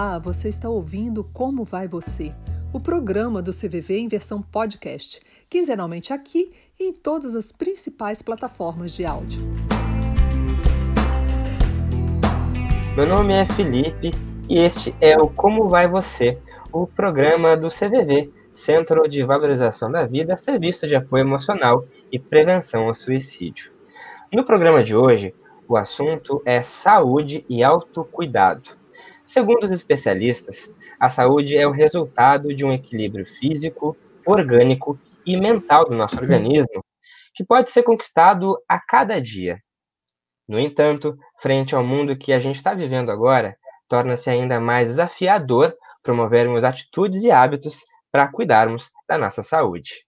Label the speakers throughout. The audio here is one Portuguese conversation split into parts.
Speaker 1: Olá, você está ouvindo Como Vai Você? O programa do CVV em versão podcast, quinzenalmente aqui e em todas as principais plataformas de áudio.
Speaker 2: Meu nome é Felipe e este é o Como Vai Você, o programa do CVV, Centro de Valorização da Vida, Serviço de Apoio Emocional e Prevenção ao Suicídio. No programa de hoje, o assunto é saúde e autocuidado. Segundo os especialistas, a saúde é o resultado de um equilíbrio físico, orgânico e mental do nosso organismo, que pode ser conquistado a cada dia. No entanto, frente ao mundo que a gente está vivendo agora, torna-se ainda mais desafiador promovermos atitudes e hábitos para cuidarmos da nossa saúde.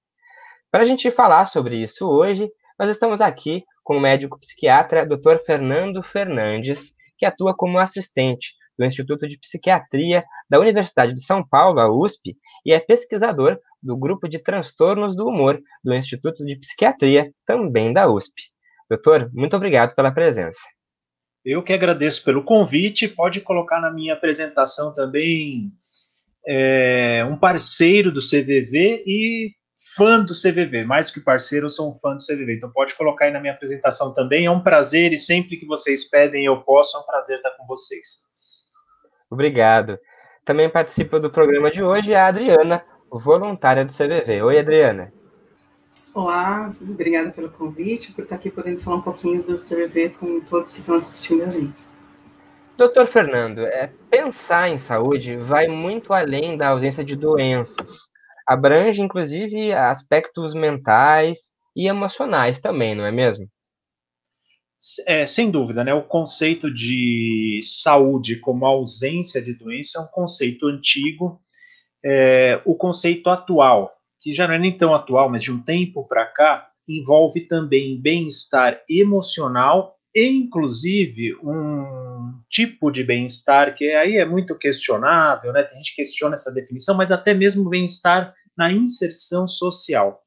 Speaker 2: Para a gente falar sobre isso hoje, nós estamos aqui com o médico psiquiatra Dr. Fernando Fernandes, que atua como assistente do Instituto de Psiquiatria da Universidade de São Paulo, a USP, e é pesquisador do grupo de transtornos do humor do Instituto de Psiquiatria, também da USP. Doutor, muito obrigado pela presença.
Speaker 3: Eu que agradeço pelo convite. Pode colocar na minha apresentação também é, um parceiro do CVV e fã do CVV. Mais do que parceiro, eu sou um fã do CVV. Então pode colocar aí na minha apresentação também. É um prazer e sempre que vocês pedem eu posso, é um prazer estar com vocês.
Speaker 2: Obrigado. Também participa do programa de hoje a Adriana, voluntária do CVV. Oi, Adriana.
Speaker 4: Olá, obrigada pelo convite, por estar aqui podendo falar um pouquinho do CVV com todos que estão assistindo a gente.
Speaker 2: Doutor Fernando, é, pensar em saúde vai muito além da ausência de doenças. Abrange, inclusive, aspectos mentais e emocionais também, não é mesmo?
Speaker 3: É, sem dúvida, né? O conceito de saúde como ausência de doença é um conceito antigo. É, o conceito atual, que já não é nem tão atual, mas de um tempo para cá, envolve também bem-estar emocional e, inclusive, um tipo de bem-estar que aí é muito questionável, né? Tem gente que questiona essa definição, mas até mesmo bem-estar na inserção social.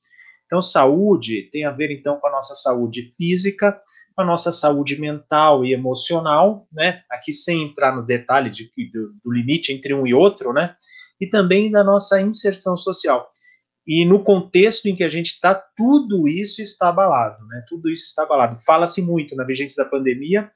Speaker 3: Então, saúde tem a ver, então, com a nossa saúde física, a nossa saúde mental e emocional, né? Aqui sem entrar no detalhe de, do, do limite entre um e outro, né? E também da nossa inserção social. E no contexto em que a gente está, tudo isso está abalado, né? Tudo isso está abalado. Fala-se muito na vigência da pandemia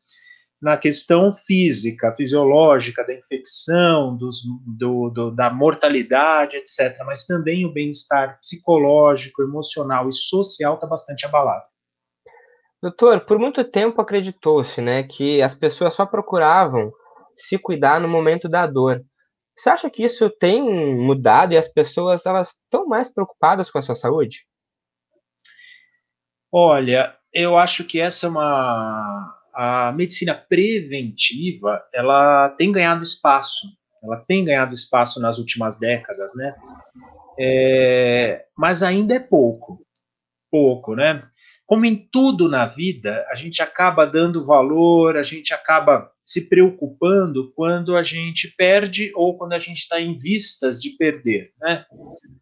Speaker 3: na questão física, fisiológica, da infecção, dos, do, do, da mortalidade, etc. Mas também o bem-estar psicológico, emocional e social está bastante abalado.
Speaker 2: Doutor, por muito tempo acreditou-se, né, que as pessoas só procuravam se cuidar no momento da dor. Você acha que isso tem mudado e as pessoas elas estão mais preocupadas com a sua saúde?
Speaker 3: Olha, eu acho que essa é uma a medicina preventiva, ela tem ganhado espaço. Ela tem ganhado espaço nas últimas décadas, né? É, mas ainda é pouco, pouco, né? Como em tudo na vida, a gente acaba dando valor, a gente acaba se preocupando quando a gente perde ou quando a gente está em vistas de perder, né?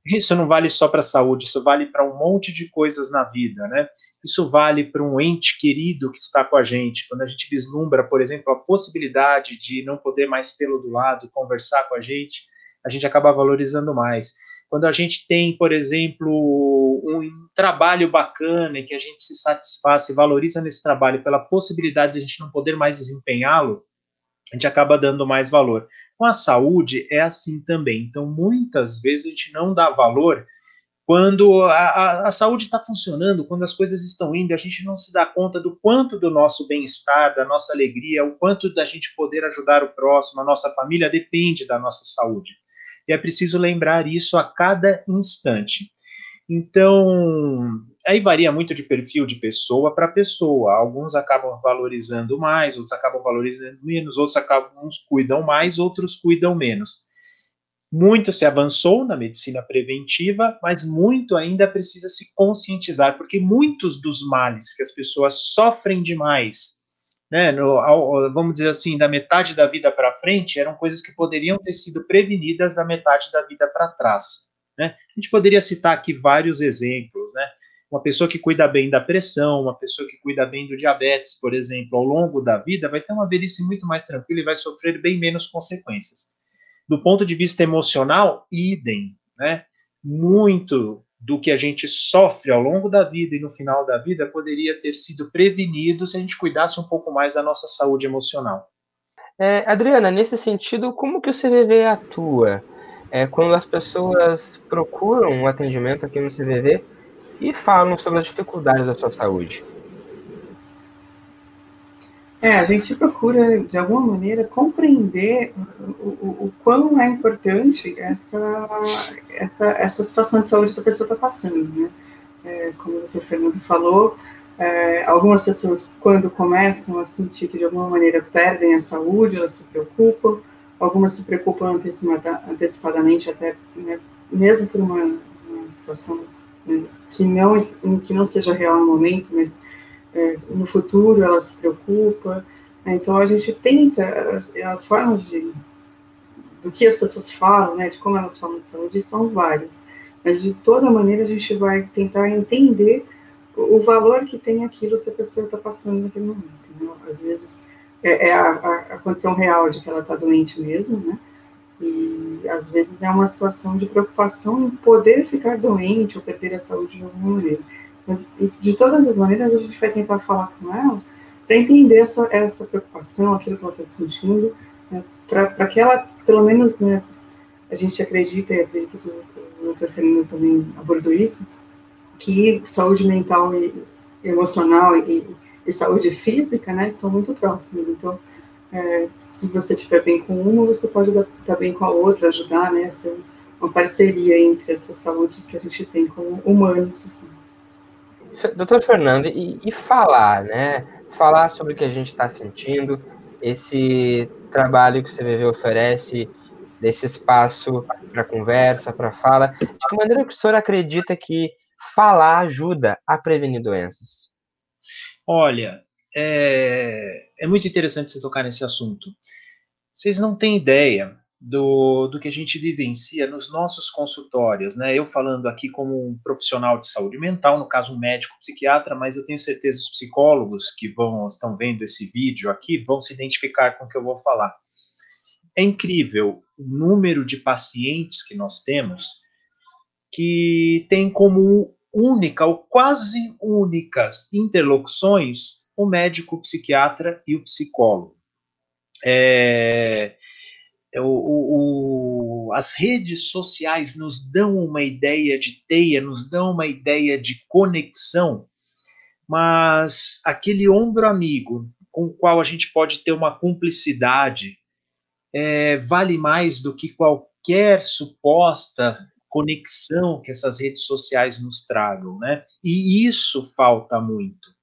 Speaker 3: Isso não vale só para a saúde, isso vale para um monte de coisas na vida, né? Isso vale para um ente querido que está com a gente. Quando a gente vislumbra, por exemplo, a possibilidade de não poder mais tê-lo do lado, conversar com a gente, a gente acaba valorizando mais quando a gente tem, por exemplo, um trabalho bacana e que a gente se satisfaz, se valoriza nesse trabalho pela possibilidade de a gente não poder mais desempenhá-lo, a gente acaba dando mais valor. Com a saúde é assim também. Então, muitas vezes a gente não dá valor quando a, a, a saúde está funcionando, quando as coisas estão indo, a gente não se dá conta do quanto do nosso bem-estar, da nossa alegria, o quanto da gente poder ajudar o próximo, a nossa família depende da nossa saúde e é preciso lembrar isso a cada instante. Então, aí varia muito de perfil de pessoa para pessoa. Alguns acabam valorizando mais, outros acabam valorizando menos, outros acabam, uns cuidam mais, outros cuidam menos. Muito se avançou na medicina preventiva, mas muito ainda precisa se conscientizar, porque muitos dos males que as pessoas sofrem demais né, no, ao, vamos dizer assim, da metade da vida para frente, eram coisas que poderiam ter sido prevenidas da metade da vida para trás. Né? A gente poderia citar aqui vários exemplos, né? Uma pessoa que cuida bem da pressão, uma pessoa que cuida bem do diabetes, por exemplo, ao longo da vida, vai ter uma velhice muito mais tranquila e vai sofrer bem menos consequências. Do ponto de vista emocional, idem, né? Muito do que a gente sofre ao longo da vida e no final da vida poderia ter sido prevenido se a gente cuidasse um pouco mais da nossa saúde emocional.
Speaker 2: É, Adriana, nesse sentido, como que o CVV atua? É, quando as pessoas procuram um atendimento aqui no CVV e falam sobre as dificuldades da sua saúde?
Speaker 4: É, a gente procura, de alguma maneira, compreender o, o, o quão é importante essa, essa, essa situação de saúde que a pessoa está passando, né? É, como o doutor Fernando falou, é, algumas pessoas, quando começam a sentir que de alguma maneira perdem a saúde, elas se preocupam, algumas se preocupam antecipadamente, até né, mesmo por uma, uma situação né, que, não, que não seja real no momento, mas no futuro ela se preocupa. Né, então a gente tenta, as, as, formas de do que as pessoas falam, né, de como elas falam de saúde, são várias. Mas de toda maneira a gente vai tentar entender o valor que tem aquilo que a pessoa está passando naquele momento. Né? Às vezes é, é a, a, condição real de que ela está doente mesmo, né? E às vezes é uma situação de preocupação em poder ficar doente ou perder a saúde de alguma maneira. De todas as maneiras a gente vai tentar falar com ela para entender essa, essa preocupação, aquilo que ela está sentindo, né? para que ela, pelo menos, né, a gente acredita, e acredito que o doutor Fernando também abordou isso, que saúde mental e emocional e, e saúde física, né, estão muito próximas. Então, é, se você estiver bem com uma, você pode estar bem com a outra, ajudar, né, ser uma parceria entre essas saúdes que a gente tem como humanos.
Speaker 2: Assim. Doutor Fernando, e, e falar, né, falar sobre o que a gente está sentindo, esse trabalho que o CVV oferece, desse espaço para conversa, para fala, de que maneira que o senhor acredita que falar ajuda a prevenir doenças?
Speaker 3: Olha, é, é muito interessante você tocar nesse assunto. Vocês não têm ideia do, do que a gente vivencia nos nossos consultórios, né? Eu falando aqui como um profissional de saúde mental, no caso um médico psiquiatra, mas eu tenho certeza os psicólogos que vão estão vendo esse vídeo aqui vão se identificar com o que eu vou falar. É incrível o número de pacientes que nós temos que tem como única ou quase únicas interlocuções o médico, o psiquiatra e o psicólogo. É, o, o, o, as redes sociais nos dão uma ideia de teia, nos dão uma ideia de conexão, mas aquele ombro amigo com o qual a gente pode ter uma cumplicidade é, vale mais do que qualquer suposta conexão que essas redes sociais nos tragam, né? E isso falta muito.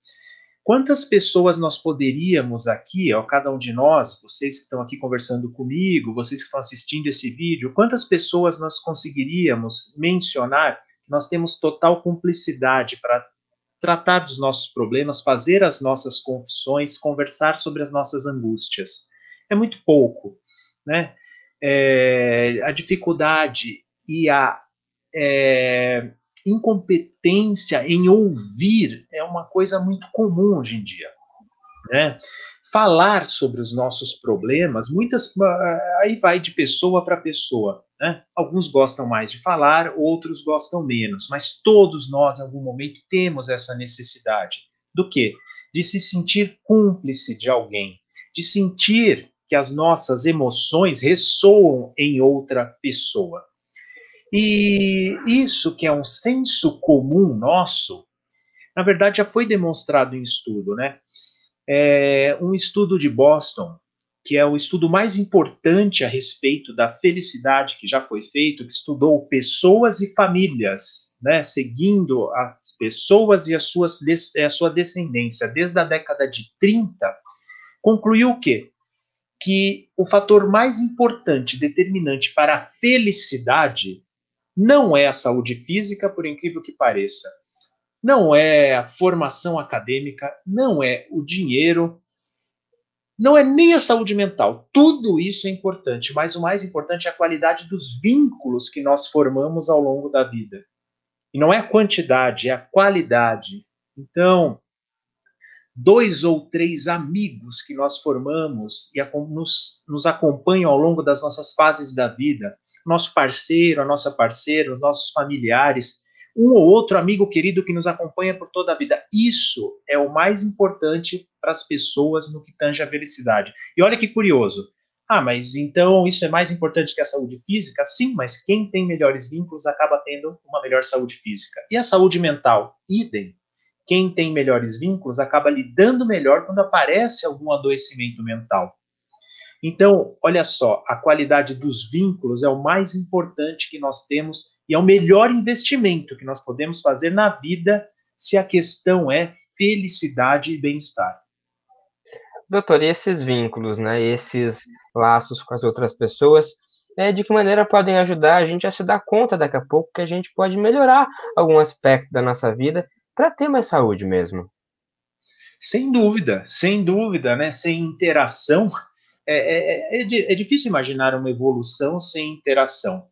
Speaker 3: Quantas pessoas nós poderíamos aqui, ó, cada um de nós, vocês que estão aqui conversando comigo, vocês que estão assistindo esse vídeo, quantas pessoas nós conseguiríamos mencionar que nós temos total cumplicidade para tratar dos nossos problemas, fazer as nossas confissões, conversar sobre as nossas angústias? É muito pouco, né? É, a dificuldade e a é, incompetência em ouvir é uma coisa muito comum hoje em dia. Né? Falar sobre os nossos problemas, muitas aí vai de pessoa para pessoa. Né? Alguns gostam mais de falar, outros gostam menos, mas todos nós, em algum momento, temos essa necessidade do quê? De se sentir cúmplice de alguém, de sentir que as nossas emoções ressoam em outra pessoa. E isso que é um senso comum nosso, na verdade já foi demonstrado em estudo, né? É um estudo de Boston, que é o estudo mais importante a respeito da felicidade que já foi feito, que estudou pessoas e famílias, né? Seguindo as pessoas e as suas, a sua descendência desde a década de 30, concluiu o quê? Que o fator mais importante, determinante para a felicidade não é a saúde física, por incrível que pareça. Não é a formação acadêmica, não é o dinheiro, não é nem a saúde mental. Tudo isso é importante, mas o mais importante é a qualidade dos vínculos que nós formamos ao longo da vida. E não é a quantidade, é a qualidade. Então, dois ou três amigos que nós formamos e nos, nos acompanham ao longo das nossas fases da vida, nosso parceiro, a nossa parceira, os nossos familiares, um ou outro amigo querido que nos acompanha por toda a vida. Isso é o mais importante para as pessoas no que tange a felicidade. E olha que curioso. Ah, mas então isso é mais importante que a saúde física? Sim, mas quem tem melhores vínculos acaba tendo uma melhor saúde física. E a saúde mental? Idem. Quem tem melhores vínculos acaba lidando melhor quando aparece algum adoecimento mental. Então, olha só, a qualidade dos vínculos é o mais importante que nós temos e é o melhor investimento que nós podemos fazer na vida se a questão é felicidade e bem-estar.
Speaker 2: Doutor, e esses vínculos, né, esses laços com as outras pessoas, é, de que maneira podem ajudar a gente a se dar conta daqui a pouco que a gente pode melhorar algum aspecto da nossa vida para ter mais saúde mesmo?
Speaker 3: Sem dúvida, sem dúvida, né? Sem interação, é, é, é, é difícil imaginar uma evolução sem interação.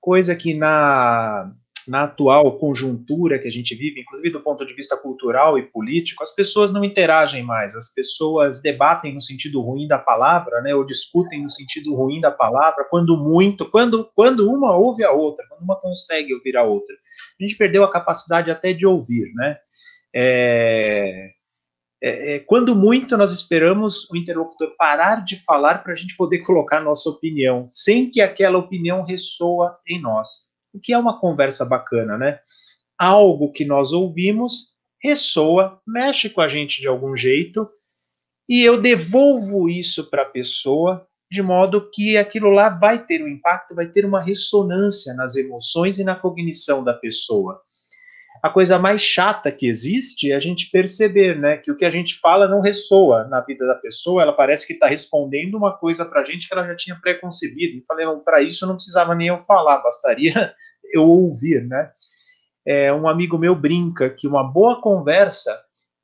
Speaker 3: Coisa que na na atual conjuntura que a gente vive, inclusive do ponto de vista cultural e político, as pessoas não interagem mais, as pessoas debatem no sentido ruim da palavra, né, ou discutem no sentido ruim da palavra, quando muito, quando, quando uma ouve a outra, quando uma consegue ouvir a outra. A gente perdeu a capacidade até de ouvir, né? É, é, é, quando muito nós esperamos o interlocutor parar de falar para a gente poder colocar nossa opinião, sem que aquela opinião ressoa em nós o que é uma conversa bacana, né? Algo que nós ouvimos ressoa, mexe com a gente de algum jeito, e eu devolvo isso para a pessoa de modo que aquilo lá vai ter um impacto, vai ter uma ressonância nas emoções e na cognição da pessoa. A coisa mais chata que existe é a gente perceber, né, que o que a gente fala não ressoa na vida da pessoa, ela parece que está respondendo uma coisa para a gente que ela já tinha preconcebido. E falei, para isso não precisava nem eu falar, bastaria eu ouvir, né? É, um amigo meu brinca que uma boa conversa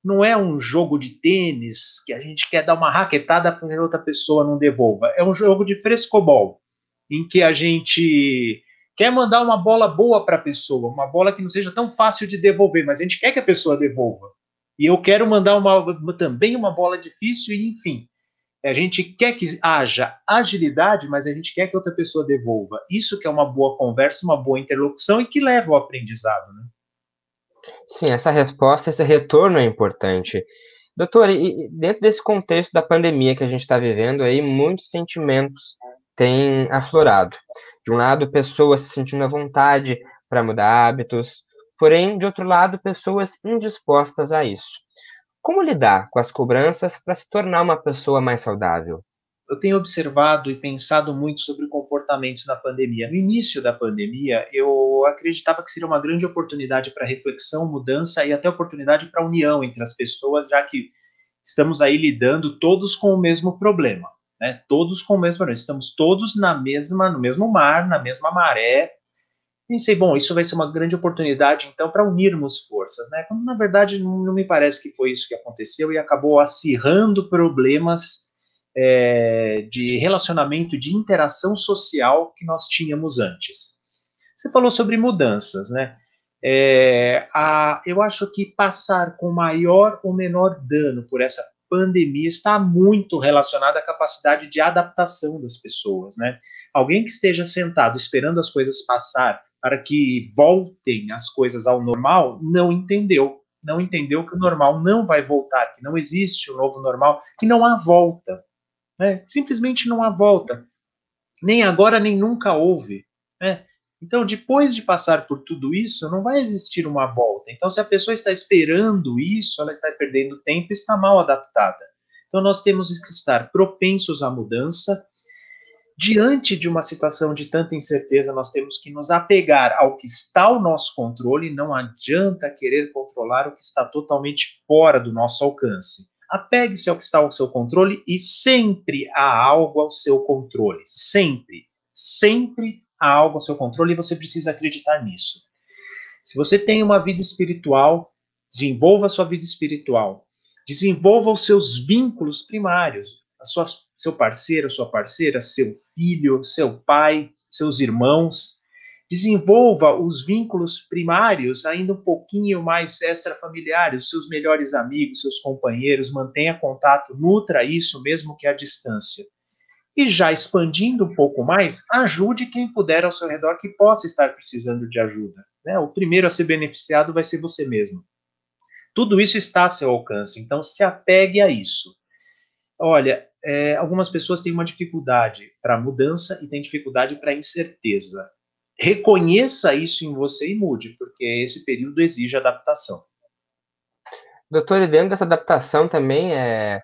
Speaker 3: não é um jogo de tênis que a gente quer dar uma raquetada para outra pessoa não devolva. É um jogo de frescobol, em que a gente quer mandar uma bola boa para a pessoa, uma bola que não seja tão fácil de devolver, mas a gente quer que a pessoa devolva. E eu quero mandar uma, também uma bola difícil, e enfim. A gente quer que haja agilidade, mas a gente quer que outra pessoa devolva. Isso que é uma boa conversa, uma boa interlocução e que leva ao aprendizado. Né?
Speaker 2: Sim, essa resposta, esse retorno é importante. Doutor, e dentro desse contexto da pandemia que a gente está vivendo aí, muitos sentimentos têm aflorado. De um lado, pessoas se sentindo à vontade para mudar hábitos, porém, de outro lado, pessoas indispostas a isso. Como lidar com as cobranças para se tornar uma pessoa mais saudável?
Speaker 3: Eu tenho observado e pensado muito sobre comportamentos na pandemia. No início da pandemia, eu acreditava que seria uma grande oportunidade para reflexão, mudança e até oportunidade para união entre as pessoas, já que estamos aí lidando todos com o mesmo problema, né? Todos com o mesmo. Estamos todos na mesma, no mesmo mar, na mesma maré, pensei, bom, isso vai ser uma grande oportunidade, então, para unirmos forças, né? Quando, na verdade, não, não, me parece que foi isso que aconteceu e acabou acirrando problemas é, de relacionamento, de interação social que nós tínhamos antes. Você falou sobre mudanças, né? É, a, eu acho que passar com maior ou menor dano por essa pandemia está muito relacionado à capacidade de adaptação das pessoas, né? Alguém que esteja sentado esperando as coisas passar para que voltem as coisas ao normal, não entendeu. Não entendeu que o normal não vai voltar, que não existe o novo normal, que não há volta. Né? Simplesmente não há volta. Nem agora, nem nunca houve. Né? Então, depois de passar por tudo isso, não vai existir uma volta. Então, se a pessoa está esperando isso, ela está perdendo tempo e está mal adaptada. Então, nós temos que estar propensos à mudança, diante de uma situação de tanta incerteza, nós temos que nos apegar ao que está ao nosso controle, não adianta querer controlar o que está totalmente fora do nosso alcance. Apegue-se ao que está ao seu controle e sempre há algo ao seu controle. Sempre. Sempre há algo ao seu controle e você precisa acreditar nisso. Se você tem uma vida espiritual, desenvolva a sua vida espiritual. Desenvolva os seus vínculos primários a sua, seu parceiro, sua parceira, seu filho, seu pai, seus irmãos. Desenvolva os vínculos primários ainda um pouquinho mais extrafamiliares, seus melhores amigos, seus companheiros, mantenha contato, nutra isso mesmo que à distância. E já expandindo um pouco mais, ajude quem puder ao seu redor que possa estar precisando de ajuda. Né? O primeiro a ser beneficiado vai ser você mesmo. Tudo isso está a seu alcance, então se apegue a isso. Olha, é, algumas pessoas têm uma dificuldade para mudança e têm dificuldade para incerteza. Reconheça isso em você e mude, porque esse período exige adaptação.
Speaker 2: Doutor, e dentro dessa adaptação também, é, é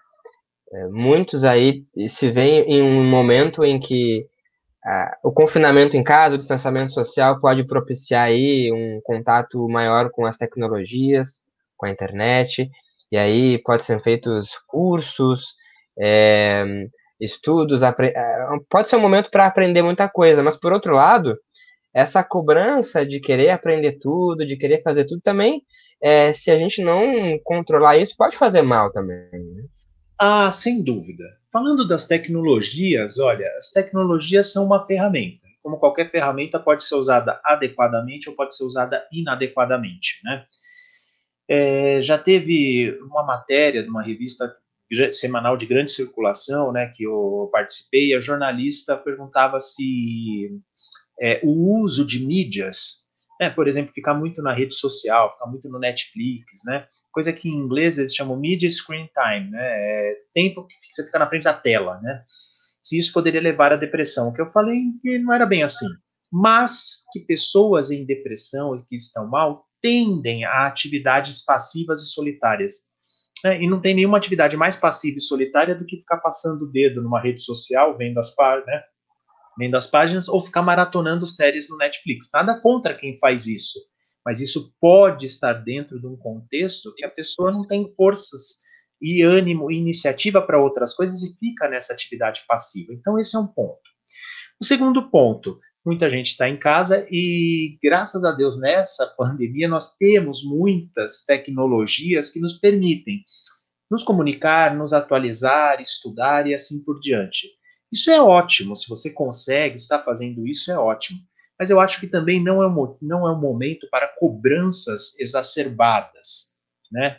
Speaker 2: muitos aí se veem em um momento em que ah, o confinamento em casa, o distanciamento social pode propiciar aí um contato maior com as tecnologias, com a internet, e aí pode ser feitos cursos, é, estudos, é, pode ser um momento para aprender muita coisa, mas por outro lado, essa cobrança de querer aprender tudo, de querer fazer tudo também, é, se a gente não controlar isso, pode fazer mal também. Né?
Speaker 3: Ah, sem dúvida. Falando das tecnologias, olha, as tecnologias são uma ferramenta. Como qualquer ferramenta, pode ser usada adequadamente ou pode ser usada inadequadamente, né? É, já teve uma matéria de uma revista semanal de grande circulação, né, que eu participei, a jornalista perguntava se é, o uso de mídias, né, por exemplo, ficar muito na rede social, ficar muito no Netflix, né, coisa que em inglês eles chamam media screen time, né, é tempo que você fica na frente da tela, né, se isso poderia levar à depressão, que eu falei que não era bem assim, mas que pessoas em depressão e que estão mal tendem a atividades passivas e solitárias, né? E não tem nenhuma atividade mais passiva e solitária do que ficar passando o dedo numa rede social, vendo as, né? vendo as páginas, ou ficar maratonando séries no Netflix. Nada contra quem faz isso, mas isso pode estar dentro de um contexto que a pessoa não tem forças e ânimo e iniciativa para outras coisas e fica nessa atividade passiva. Então, esse é um ponto. O segundo ponto, muita gente está em casa e, graças a Deus, nessa pandemia, nós temos muitas tecnologias que nos permitem nos comunicar, nos atualizar, estudar e assim por diante. Isso é ótimo, se você consegue estar fazendo isso, é ótimo. Mas eu acho que também não é um, não é um momento para cobranças exacerbadas. Né?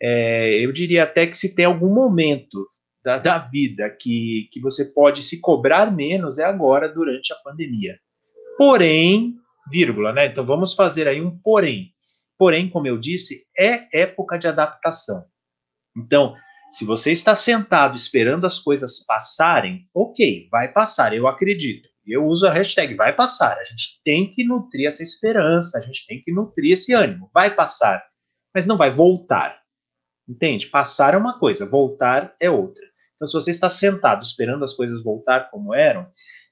Speaker 3: É, eu diria até que se tem algum momento da, da vida que, que você pode se cobrar menos, é agora, durante a pandemia. Porém, vírgula, né? Então vamos fazer aí um porém. Porém, como eu disse, é época de adaptação. Então, se você está sentado esperando as coisas passarem, ok, vai passar, eu acredito. Eu uso a hashtag vai passar. A gente tem que nutrir essa esperança, a gente tem que nutrir esse ânimo. Vai passar, mas não vai voltar. Entende? Passar é uma coisa, voltar é outra. Então, se você está sentado esperando as coisas voltar como eram,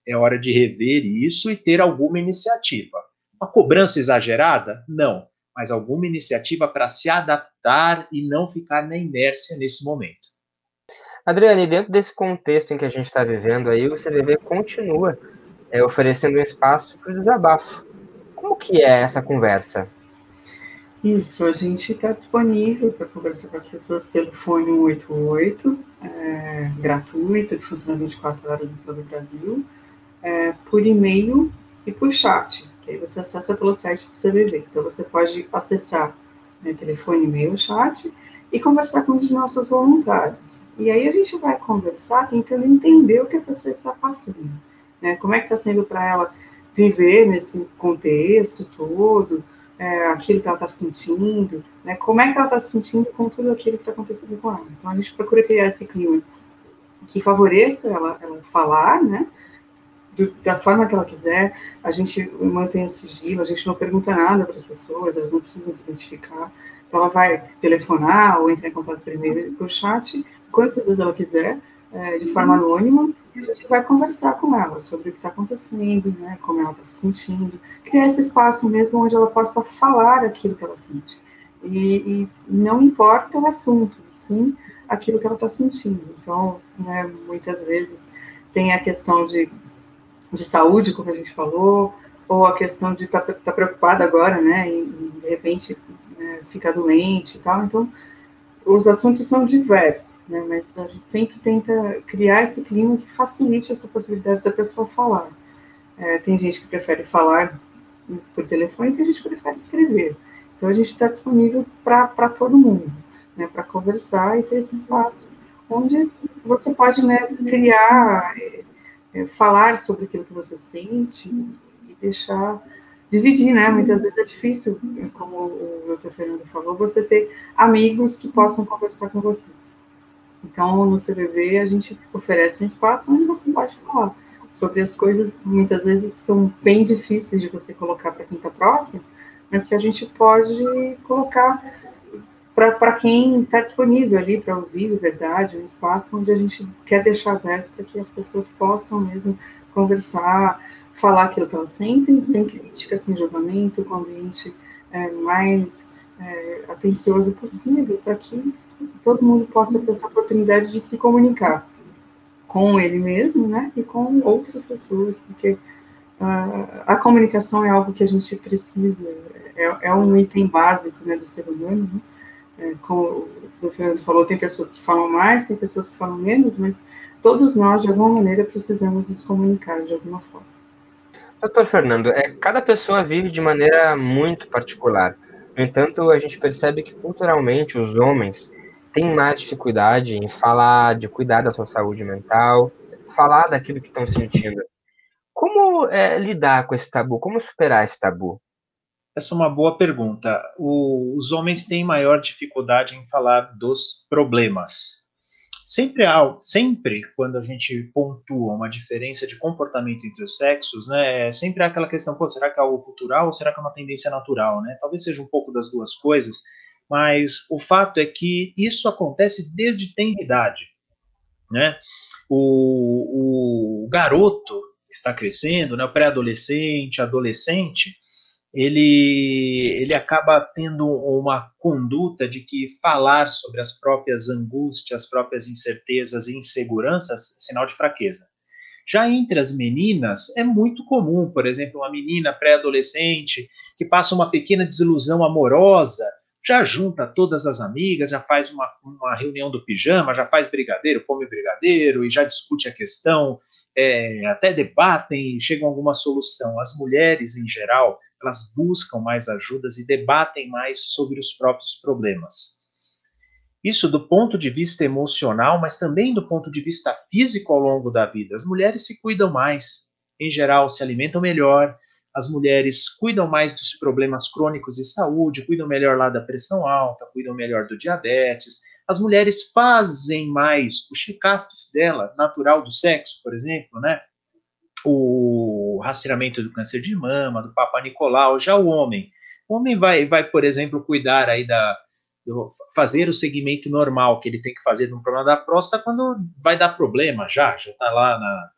Speaker 3: é hora de rever isso e ter alguma iniciativa. Uma cobrança exagerada? Não, mas alguma iniciativa para se adaptar e não ficar na inércia nesse momento.
Speaker 2: Adriane, dentro desse contexto em que a gente está vivendo aí, o CVV continua é, oferecendo um espaço para o desabafo. Como que é essa conversa?
Speaker 4: Isso, a gente está disponível para conversar com as pessoas pelo fone 188, é, gratuito, que funciona 24 horas em todo o Brasil é, por e-mail e por chat, que aí você acessa pelo site do CVV. Então, você pode acessar né, telefone, e-mail, chat e conversar com os nossos voluntários. E aí a gente vai conversar tentando entender o que a pessoa está passando, né? Como é que está sendo para ela viver nesse contexto todo, é, aquilo que ela está sentindo, né? Como é que ela está se sentindo com tudo aquilo que está acontecendo com ela. Então a gente procura criar esse clima que favoreça ela, ela falar, né? do, da forma que ela quiser, a gente mantém o sigilo, a gente não pergunta nada para as pessoas, elas não precisam se identificar. Então, ela vai telefonar ou entrar em contato primeiro por chat, quantas vezes ela quiser, é, de forma anônima, e a gente vai conversar com ela sobre o que está acontecendo, né, como ela está se sentindo, criar esse espaço mesmo onde ela possa falar aquilo que ela sente. E, e não importa o assunto, sim aquilo que ela está sentindo. Então, né, muitas vezes tem a questão de de saúde, como a gente falou, ou a questão de estar tá, tá preocupada agora, né, e, e de repente né, ficar doente e tal. Então, os assuntos são diversos, né, mas a gente sempre tenta criar esse clima que facilite essa possibilidade da pessoa falar. É, tem gente que prefere falar por telefone, tem gente que prefere escrever. Então a gente está disponível para todo mundo, né, para conversar e ter esse espaço onde você pode né, criar, é, é, falar sobre aquilo que você sente e deixar dividir, né? Muitas vezes é difícil, como o doutor Fernando falou, você ter amigos que possam conversar com você. Então, no CVV, a gente oferece um espaço onde você pode falar sobre as coisas, muitas vezes, que estão bem difíceis de você colocar para quem está próximo, mas que a gente pode colocar para quem está disponível ali para ouvir verdade, um espaço onde a gente quer deixar aberto para que as pessoas possam mesmo conversar, falar aquilo que elas sentem, sem crítica, sem julgamento, com o ambiente é, mais é, atencioso possível, para que todo mundo possa ter essa oportunidade de se comunicar com ele mesmo, né, e com outras pessoas, porque uh, a comunicação é algo que a gente precisa, é, é um item básico, né, do ser humano, né? É, como o Fernando falou, tem pessoas que falam mais, tem pessoas que falam menos, mas todos nós, de alguma maneira, precisamos nos comunicar de alguma forma.
Speaker 2: Doutor Fernando, é, cada pessoa vive de maneira muito particular. No entanto, a gente percebe que culturalmente os homens têm mais dificuldade em falar de cuidar da sua saúde mental, falar daquilo que estão sentindo. Como é, lidar com esse tabu? Como superar esse tabu?
Speaker 3: Essa é uma boa pergunta. O, os homens têm maior dificuldade em falar dos problemas. Sempre há, sempre quando a gente pontua uma diferença de comportamento entre os sexos, né, sempre há aquela questão, será que é algo cultural ou será que é uma tendência natural, né? Talvez seja um pouco das duas coisas, mas o fato é que isso acontece desde tenridade, né? O, o garoto está crescendo, né, o pré-adolescente, adolescente, ele, ele acaba tendo uma conduta de que falar sobre as próprias angústias, as próprias incertezas e inseguranças sinal de fraqueza. Já entre as meninas, é muito comum, por exemplo, uma menina pré-adolescente que passa uma pequena desilusão amorosa, já junta todas as amigas, já faz uma, uma reunião do pijama, já faz brigadeiro, come brigadeiro e já discute a questão, é, até debatem e chegam a alguma solução. As mulheres, em geral, elas buscam mais ajudas e debatem mais sobre os próprios problemas. Isso do ponto de vista emocional, mas também do ponto de vista físico ao longo da vida. As mulheres se cuidam mais, em geral, se alimentam melhor, as mulheres cuidam mais dos problemas crônicos de saúde, cuidam melhor lá da pressão alta, cuidam melhor do diabetes. As mulheres fazem mais os check-ups dela, natural do sexo, por exemplo, né? o rastreamento do câncer de mama, do Papa Nicolau, já o homem. O homem vai, vai por exemplo, cuidar aí da. fazer o segmento normal que ele tem que fazer um problema da próstata quando vai dar problema já, já está lá na,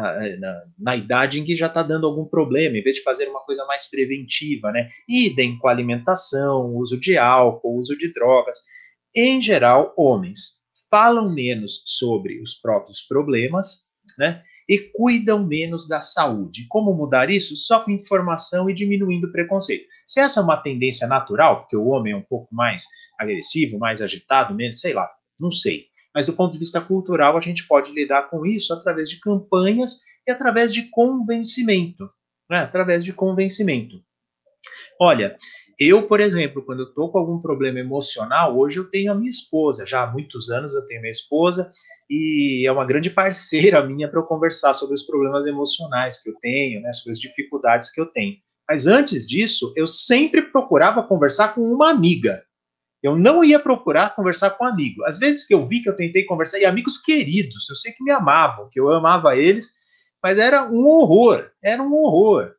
Speaker 3: na, na, na, idade em que já está dando algum problema, em vez de fazer uma coisa mais preventiva, né? Idem com alimentação, uso de álcool, uso de drogas. Em geral, homens falam menos sobre os próprios problemas, né? e cuidam menos da saúde. Como mudar isso? Só com informação e diminuindo o preconceito. Se essa é uma tendência natural, porque o homem é um pouco mais agressivo, mais agitado, menos, sei lá, não sei. Mas do ponto de vista cultural, a gente pode lidar com isso através de campanhas e através de convencimento. Né? Através de convencimento. Olha, eu, por exemplo, quando eu estou com algum problema emocional, hoje eu tenho a minha esposa, já há muitos anos eu tenho minha esposa, e é uma grande parceira minha para eu conversar sobre os problemas emocionais que eu tenho, né, sobre as dificuldades que eu tenho. Mas antes disso, eu sempre procurava conversar com uma amiga. Eu não ia procurar conversar com um amigo. Às vezes que eu vi que eu tentei conversar, e amigos queridos, eu sei que me amavam, que eu amava eles, mas era um horror, era um horror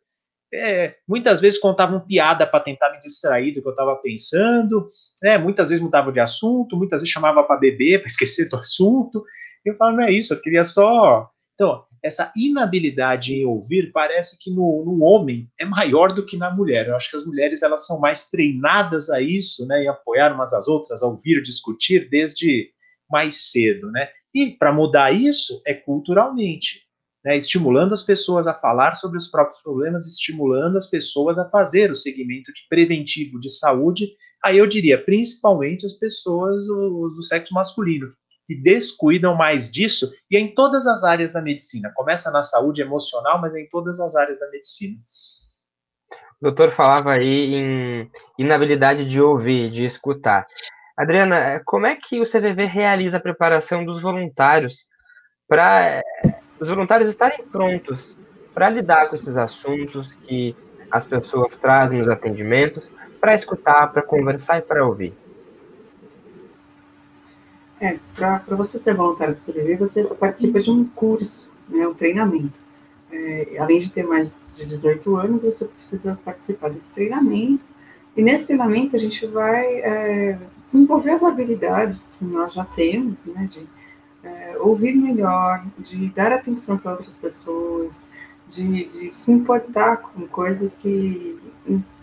Speaker 3: é, muitas vezes contavam piada para tentar me distrair do que eu estava pensando, né? muitas vezes mudava de assunto, muitas vezes chamava para beber, para esquecer do assunto. Eu falo, não é isso, eu queria só. Então, essa inabilidade em ouvir parece que no, no, homem é maior do que na mulher. Eu acho que as mulheres elas são mais treinadas a isso, né, em apoiar umas às outras, a ouvir, discutir desde mais cedo, né? E para mudar isso é culturalmente né, estimulando as pessoas a falar sobre os próprios problemas, estimulando as pessoas a fazer o segmento de preventivo de saúde. Aí eu diria, principalmente as pessoas do, do sexo masculino, que descuidam mais disso, e é em todas as áreas da medicina. Começa na saúde emocional, mas é em todas as áreas da medicina.
Speaker 2: O doutor falava aí em inabilidade de ouvir, de escutar. Adriana, como é que o CVV realiza a preparação dos voluntários para os voluntários estarem prontos para lidar com esses assuntos que as pessoas trazem nos atendimentos, para escutar, para conversar e para ouvir?
Speaker 4: É, para você ser voluntário do CVV, você participa de um curso, né, um treinamento. É, além de ter mais de 18 anos, você precisa participar desse treinamento. E nesse treinamento a gente vai é, desenvolver as habilidades que nós já temos, né, de é, ouvir melhor, de dar atenção para outras pessoas, de, de, se importar com coisas que,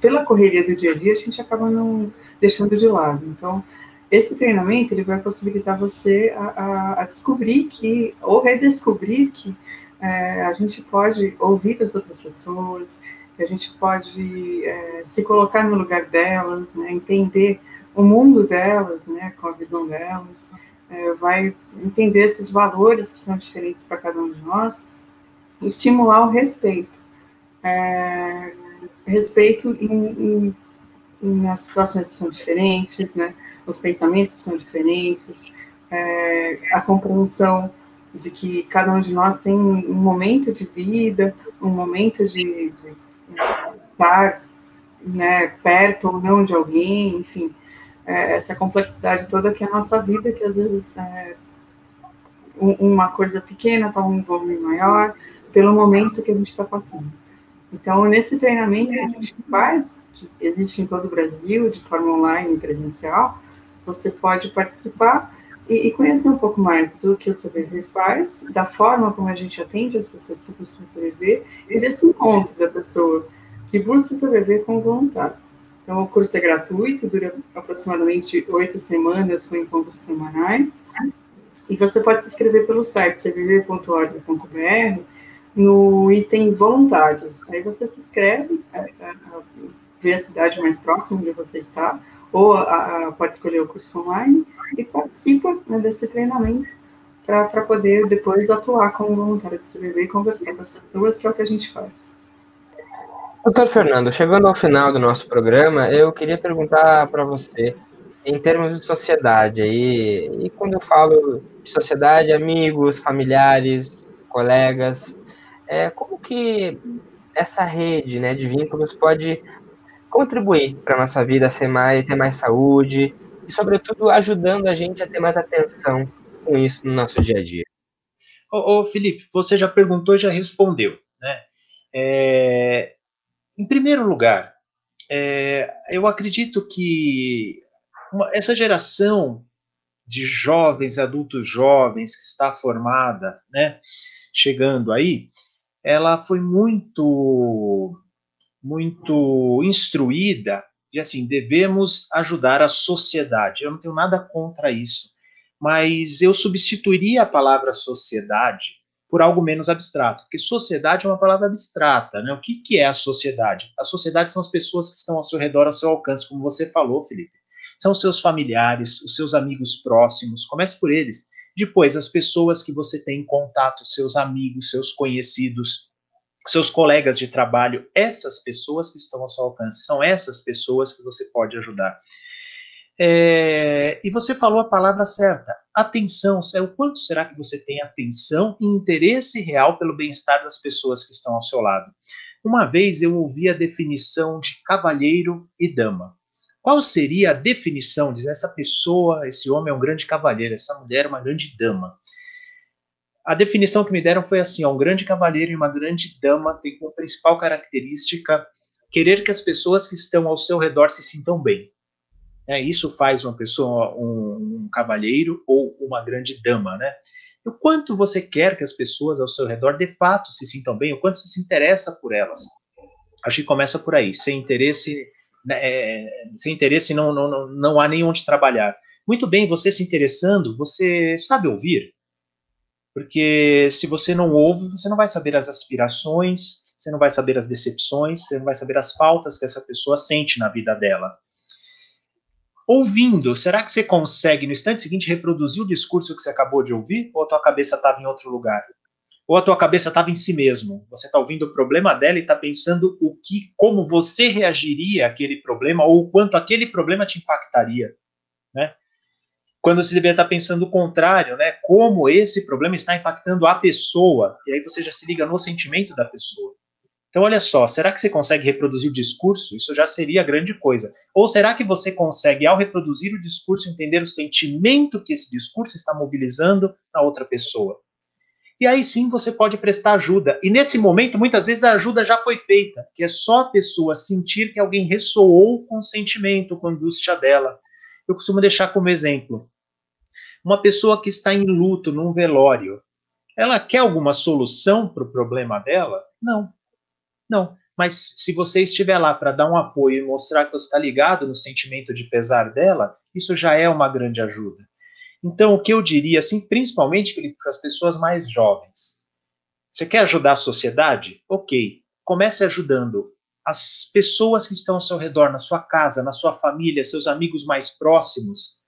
Speaker 4: pela correria do dia a dia, a gente acaba não deixando de lado. Então, esse treinamento ele vai possibilitar você a, a, a descobrir que, ou redescobrir que é, a gente pode ouvir as outras pessoas, que a gente pode é, se colocar no lugar delas, né, entender o mundo delas, né, com a visão delas, é, vai entender esses valores que são diferentes para cada um de nós, estimular o respeito. É, respeito em, em, nas situações que são diferentes, né, os pensamentos que são diferentes, é, a compreensão de que cada um de nós tem um momento de vida, um momento de, de estar né, perto ou não de alguém, enfim, é, essa complexidade toda que é a nossa vida, que às vezes é, uma coisa pequena toma um volume maior, pelo momento que a gente está passando. Então, nesse treinamento que a gente faz, que existe em todo o Brasil, de forma online e presencial, você pode participar e, e, conhecer um pouco mais do que o CVV faz, da forma como a gente atende as pessoas que buscam o CVV e desse encontro da pessoa que busca o CVV com voluntário. Então, o curso é gratuito, dura aproximadamente oito semanas, com encontros semanais. E você pode se inscrever pelo site cvv.org.br no item voluntários. Aí você se inscreve, é, é, vê a cidade mais próxima onde você está, ou a, a, pode escolher o curso online e participa né, desse treinamento para poder depois atuar como voluntário do CVV e conversar com as pessoas, que é o que a gente faz.
Speaker 2: Doutor Fernando, chegando ao final do nosso programa, eu queria perguntar para você, em termos de sociedade, aí, e quando eu falo de sociedade, amigos, familiares, colegas, é, como que essa rede né, de vínculos pode contribuir para a nossa vida ser mais, ter mais saúde e, sobretudo, ajudando a gente a ter mais atenção com isso no nosso dia a dia.
Speaker 3: Ô, ô Felipe, você já perguntou já respondeu. Né? É, em primeiro lugar, é, eu acredito que uma, essa geração de jovens, adultos jovens que está formada, né, chegando aí, ela foi muito muito instruída de assim, devemos ajudar a sociedade. Eu não tenho nada contra isso, mas eu substituiria a palavra sociedade por algo menos abstrato, porque sociedade é uma palavra abstrata, né? O que, que é a sociedade? A sociedade são as pessoas que estão ao seu redor, ao seu alcance, como você falou, Felipe. São seus familiares, os seus amigos próximos, comece por eles. Depois, as pessoas que você tem em contato, seus amigos, seus conhecidos, seus colegas de trabalho, essas pessoas que estão ao seu alcance, são essas pessoas que você pode ajudar. É, e você falou a palavra certa, atenção. É o quanto será que você tem atenção e interesse real pelo bem-estar das pessoas que estão ao seu lado? Uma vez eu ouvi a definição de cavalheiro e dama. Qual seria a definição? Diz essa pessoa, esse homem é um grande cavalheiro, essa mulher é uma grande dama. A definição que me deram foi assim: ó, um grande cavalheiro e uma grande dama têm como principal característica querer que as pessoas que estão ao seu redor se sintam bem. É, isso faz uma pessoa um, um cavalheiro ou uma grande dama, né? O quanto você quer que as pessoas ao seu redor de fato se sintam bem, o quanto você se interessa por elas. Acho que começa por aí. Sem interesse, né, é, sem interesse não, não, não, não há nem onde trabalhar. Muito bem, você se interessando, você sabe ouvir. Porque se você não ouve, você não vai saber as aspirações, você não vai saber as decepções, você não vai saber as faltas que essa pessoa sente na vida dela. Ouvindo, será que você consegue no instante seguinte reproduzir o discurso que você acabou de ouvir ou a tua cabeça estava em outro lugar? ou a tua cabeça estava em si mesmo. Você está ouvindo o problema dela e está pensando o que, como você reagiria àquele problema ou o quanto aquele problema te impactaria, né? Quando você deveria estar pensando o contrário, né? Como esse problema está impactando a pessoa e aí você já se liga no sentimento da pessoa. Então, olha só, será que você consegue reproduzir o discurso? Isso já seria grande coisa. Ou será que você consegue, ao reproduzir o discurso, entender o sentimento que esse discurso está mobilizando na outra pessoa? E aí sim você pode prestar ajuda. E nesse momento, muitas vezes a ajuda já foi feita, que é só a pessoa sentir que alguém ressoou com o sentimento, com a angústia dela. Eu costumo deixar como exemplo uma pessoa que está em luto num velório. Ela quer alguma solução para o problema dela? Não. Não. Mas se você estiver lá para dar um apoio e mostrar que você está ligado no sentimento de pesar dela, isso já é uma grande ajuda. Então, o que eu diria, assim, principalmente, Felipe, para as pessoas mais jovens. Você quer ajudar a sociedade? Ok. Comece ajudando as pessoas que estão ao seu redor, na sua casa, na sua família, seus amigos mais próximos.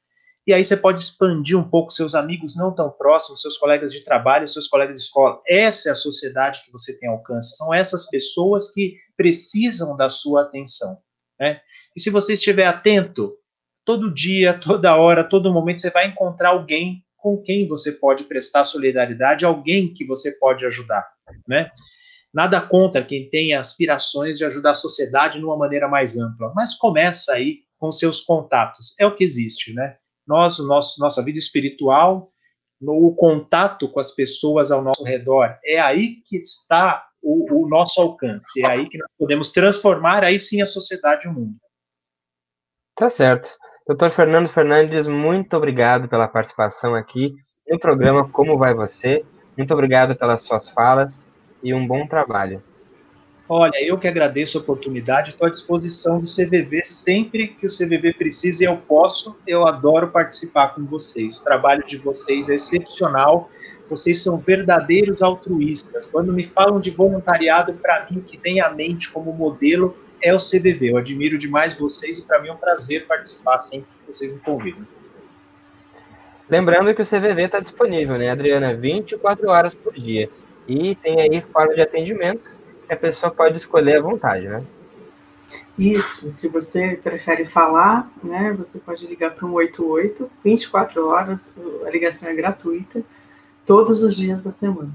Speaker 3: E aí você pode expandir um pouco seus amigos não tão próximos, seus colegas de trabalho, seus colegas de escola. Essa é a sociedade que você tem alcance. São essas pessoas que precisam da sua atenção. Né? E se você estiver atento, todo dia, toda hora, todo momento, você vai encontrar alguém com quem você pode prestar solidariedade, alguém que você pode ajudar, né? Nada contra quem tem aspirações de ajudar a sociedade de uma maneira mais ampla, mas começa aí com seus contatos. É o que existe, né? Nós, nosso, nossa vida espiritual, no contato com as pessoas ao nosso redor, é aí que está o, o nosso alcance, é aí que nós podemos transformar aí sim a sociedade e o mundo.
Speaker 2: Tá certo. Doutor Fernando Fernandes, muito obrigado pela participação aqui no programa Como Vai Você. Muito obrigado pelas suas falas e um bom trabalho.
Speaker 3: Olha, eu que agradeço a oportunidade, estou à disposição do CVV sempre que o CVV precise, eu posso, eu adoro participar com vocês. O trabalho de vocês é excepcional, vocês são verdadeiros altruístas. Quando me falam de voluntariado, para mim, que tem a mente como modelo, é o CVV. Eu admiro demais vocês e para mim é um prazer participar sempre que vocês me convidam.
Speaker 2: Lembrando que o CVV está disponível, né, Adriana? 24 horas por dia. E tem aí forma de atendimento que a pessoa pode escolher à vontade, né?
Speaker 4: Isso, se você prefere falar, né, você pode ligar para um 88, 24 horas, a ligação é gratuita, todos os dias da semana.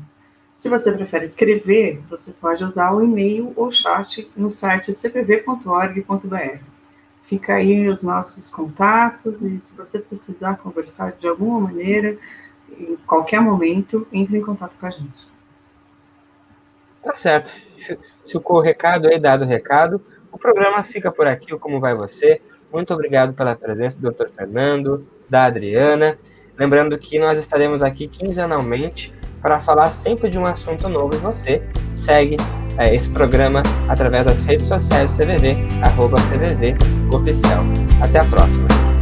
Speaker 4: Se você prefere escrever, você pode usar o e-mail ou chat no site cpv.org.br. Fica aí os nossos contatos e se você precisar conversar de alguma maneira, em qualquer momento, entre em contato com a gente.
Speaker 2: Tá certo. Ficou o recado aí, dado o recado. O programa fica por aqui, Como Vai Você. Muito obrigado pela presença do Dr. Fernando, da Adriana. Lembrando que nós estaremos aqui quinzenalmente para falar sempre de um assunto novo e você segue é, esse programa através das redes sociais do CVV, arroba CVV Oficial. Até a próxima!